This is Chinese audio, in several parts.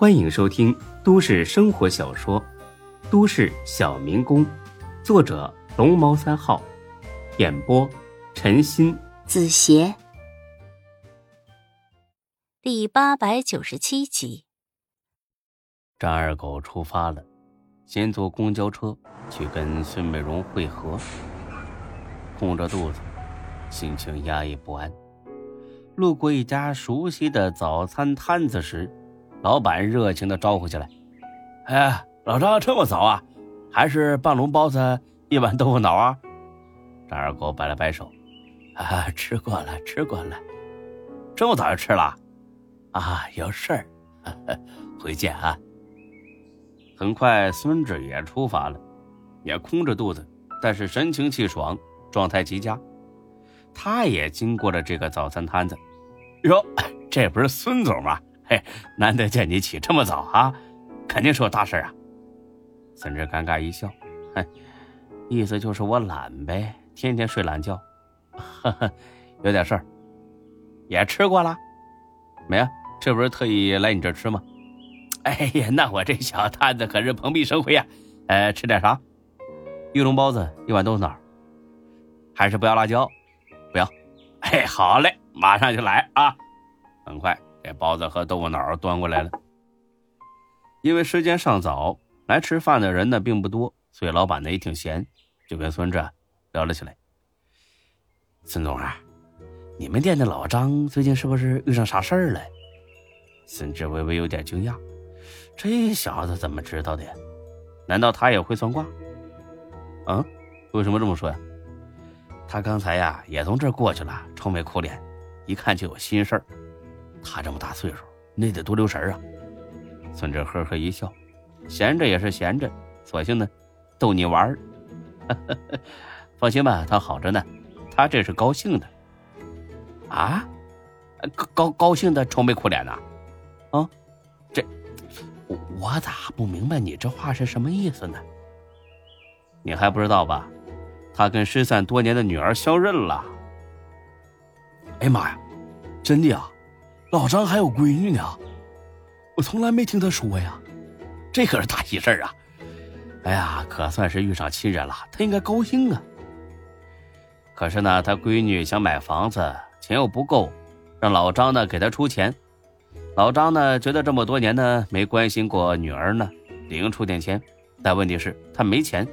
欢迎收听都市生活小说《都市小民工》，作者龙猫三号，演播陈鑫、子邪，第八百九十七集。张二狗出发了，先坐公交车去跟孙美荣会合。空着肚子，心情压抑不安。路过一家熟悉的早餐摊子时，老板热情的招呼起来：“哎，老张这么早啊？还是半笼包子，一碗豆腐脑啊？”张二狗摆了摆手：“啊，吃过了，吃过了。这么早就吃了？啊，有事儿，回见啊。”很快，孙志也出发了，也空着肚子，但是神清气爽，状态极佳。他也经过了这个早餐摊子。哟，这不是孙总吗？嘿，难得见你起这么早啊，肯定是有大事啊。孙志尴尬一笑，哼，意思就是我懒呗，天天睡懒觉。呵呵，有点事儿。也吃过了？没啊，这不是特意来你这吃吗？哎呀，那我这小摊子可是蓬荜生辉呀。呃，吃点啥？一笼包子，一碗豆腐脑。还是不要辣椒？不要。哎，好嘞。马上就来啊！很快，这包子和豆腐脑端过来了。因为时间尚早，来吃饭的人呢并不多，所以老板呢也挺闲，就跟孙志聊了起来。孙总啊，你们店的老张最近是不是遇上啥事儿了？孙志微微有点惊讶，这小子怎么知道的？难道他也会算卦？嗯，为什么这么说呀？他刚才呀也从这儿过去了，愁眉苦脸。一看就有心事儿，他这么大岁数，那得多留神啊！孙志呵呵一笑，闲着也是闲着，索性呢，逗你玩儿。放心吧，他好着呢，他这是高兴的。啊，高高兴的愁眉苦脸呐？啊，这我我咋不明白你这话是什么意思呢？你还不知道吧？他跟失散多年的女儿相认了。哎妈呀，真的呀！老张还有闺女呢，我从来没听他说呀，这可是大喜事啊！哎呀，可算是遇上亲人了，他应该高兴啊。可是呢，他闺女想买房子，钱又不够，让老张呢给他出钱。老张呢觉得这么多年呢没关心过女儿呢，理应出点钱，但问题是他没钱，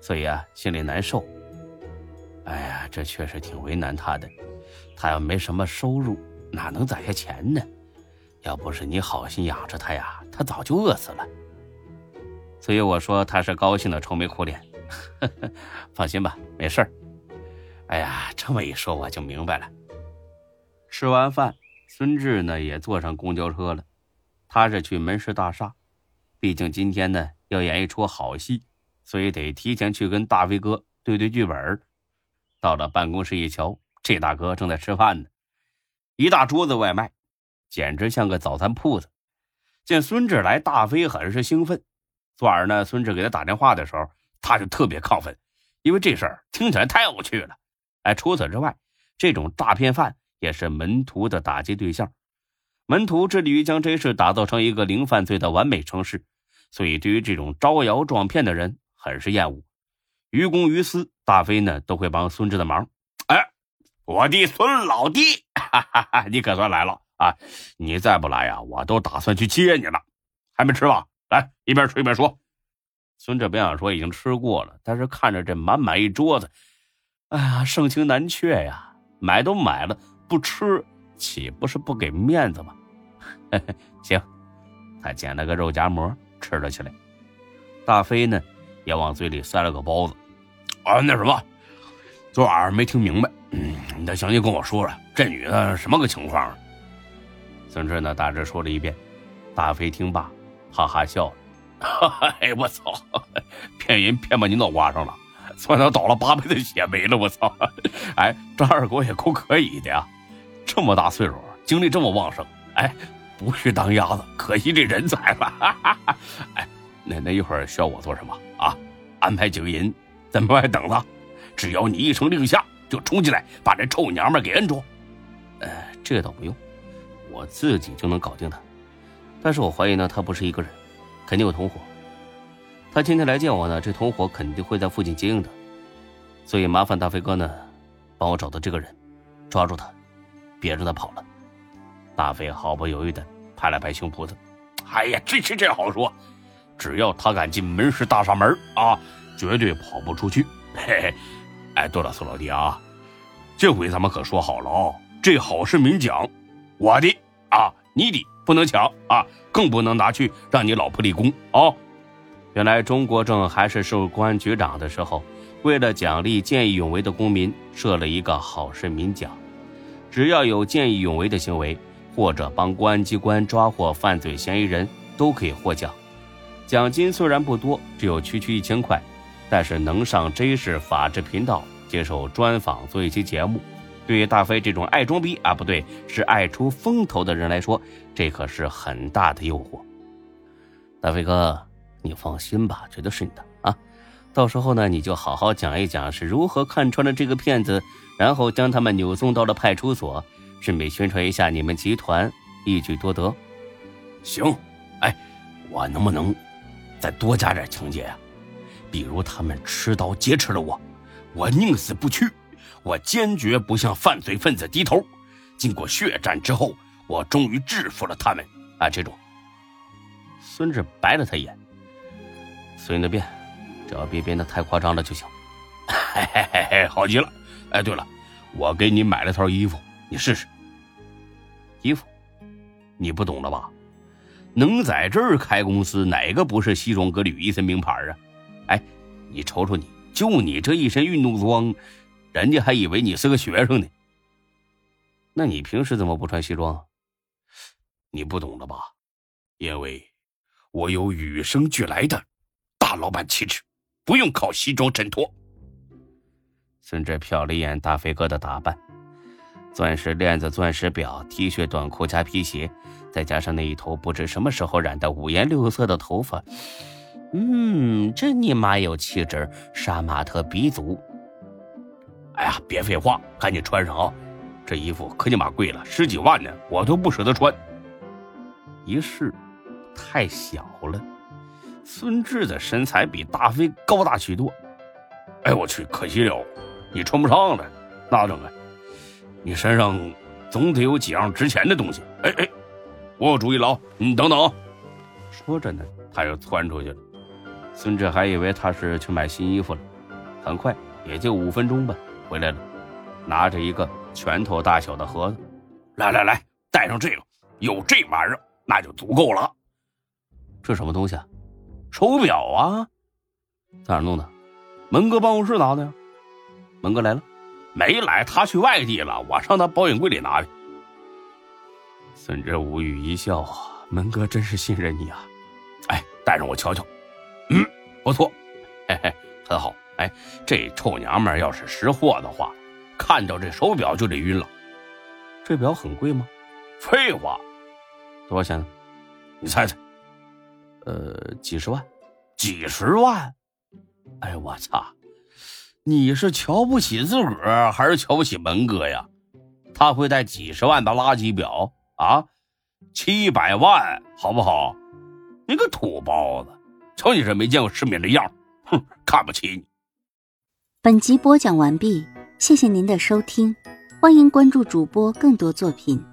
所以啊心里难受。哎呀，这确实挺为难他的。他要没什么收入，哪能攒下钱呢？要不是你好心养着他呀，他早就饿死了。所以我说他是高兴的愁眉苦脸。放心吧，没事儿。哎呀，这么一说我就明白了。吃完饭，孙志呢也坐上公交车了。他是去门市大厦，毕竟今天呢要演一出好戏，所以得提前去跟大飞哥对对剧本。到了办公室一瞧。这大哥正在吃饭呢，一大桌子外卖，简直像个早餐铺子。见孙志来，大飞很是兴奋。昨晚呢，孙志给他打电话的时候，他就特别亢奋，因为这事儿听起来太有趣了。哎，除此之外，这种诈骗犯也是门徒的打击对象。门徒致力于将这事打造成一个零犯罪的完美城市，所以对于这种招摇撞骗的人很是厌恶。于公于私，大飞呢都会帮孙志的忙。哎我的孙老弟，哈哈哈，你可算来了啊！你再不来呀，我都打算去接你了。还没吃吧？来，一边吃一边说。孙志不想说已经吃过了，但是看着这满满一桌子，哎呀，盛情难却呀！买都买了，不吃岂不是不给面子吗？行，他捡了个肉夹馍吃了起来。大飞呢，也往嘴里塞了个包子。啊，那什么，昨晚上没听明白。嗯，你再详细跟我说说，这女的什么个情况？孙志呢，大致说了一遍。大飞听罢，哈哈笑了。哎，我操，骗人骗把你脑瓜上了，算他倒了八辈子血霉了。我操！哎，张二狗也够可以的呀，这么大岁数，精力这么旺盛。哎，不去当鸭子，可惜这人才了。哎，那那一会儿需要我做什么啊？安排几个人在门外等着，只要你一声令下。就冲进来把这臭娘们给摁住，呃，这倒不用，我自己就能搞定他。但是我怀疑呢，他不是一个人，肯定有同伙。他今天来见我呢，这同伙肯定会在附近接应的，所以麻烦大飞哥呢，帮我找到这个人，抓住他，别让他跑了。大飞毫不犹豫的拍了拍胸脯子：“哎呀，这这这好说，只要他敢进门市大厦门啊，绝对跑不出去。嘿嘿，哎，对了，苏老弟啊，这回咱们可说好了哦，这好市民奖，我的啊，你的不能抢啊，更不能拿去让你老婆立功啊。”原来钟国政还是受公安局长的时候，为了奖励见义勇为的公民，设了一个好市民奖，只要有见义勇为的行为。或者帮公安机关抓获犯罪嫌疑人，都可以获奖。奖金虽然不多，只有区区一千块，但是能上 J 市法制频道接受专访做一期节目，对于大飞这种爱装逼啊，不对，是爱出风头的人来说，这可是很大的诱惑。大飞哥，你放心吧，绝对是你的啊！到时候呢，你就好好讲一讲是如何看穿了这个骗子，然后将他们扭送到了派出所。顺便宣传一下你们集团，一举多得。行，哎，我能不能再多加点情节啊？比如他们持刀劫持了我，我宁死不屈，我坚决不向犯罪分子低头。经过血战之后，我终于制服了他们啊！这种，孙志白了他一眼，随你便，只要别变得太夸张了就行。嘿嘿嘿嘿，好极了。哎，对了，我给你买了套衣服。你试试，衣服，你不懂了吧？能在这儿开公司，哪个不是西装革履、一身名牌啊？哎，你瞅瞅你，就你这一身运动装，人家还以为你是个学生呢。那你平时怎么不穿西装？你不懂了吧？因为我有与生俱来的大老板气质，不用靠西装衬托。孙志瞟了一眼大飞哥的打扮。钻石链子、钻石表、T 恤、短裤加皮鞋，再加上那一头不知什么时候染的五颜六色的头发，嗯，真尼玛有气质，杀马特鼻祖。哎呀，别废话，赶紧穿上啊！这衣服可尼玛贵了，十几万呢，我都不舍得穿。一试，太小了。孙志的身材比大飞高大许多。哎，我去，可惜了，你穿不上了，那怎么？你身上总得有几样值钱的东西。哎哎，我有主意了啊！你等等啊。说着呢，他又窜出去了。孙志还以为他是去买新衣服了，很快也就五分钟吧，回来了，拿着一个拳头大小的盒子。来来来，带上这个，有这玩意儿那就足够了。这什么东西啊？手表啊？在哪弄的？门哥办公室拿的呀。门哥来了。没来，他去外地了。我上他保险柜里拿的。孙志无语一笑啊，门哥真是信任你啊！哎，带上我瞧瞧。嗯，不错，嘿嘿，很好。哎，这臭娘们要是识货的话，看到这手表就得晕了。这表很贵吗？废话，多少钱呢？你猜猜。呃，几十万。几十万？哎我操！你是瞧不起自个儿，还是瞧不起门哥呀？他会戴几十万的垃圾表啊？七百万，好不好？你个土包子，瞧你这没见过世面的样哼，看不起你。本集播讲完毕，谢谢您的收听，欢迎关注主播更多作品。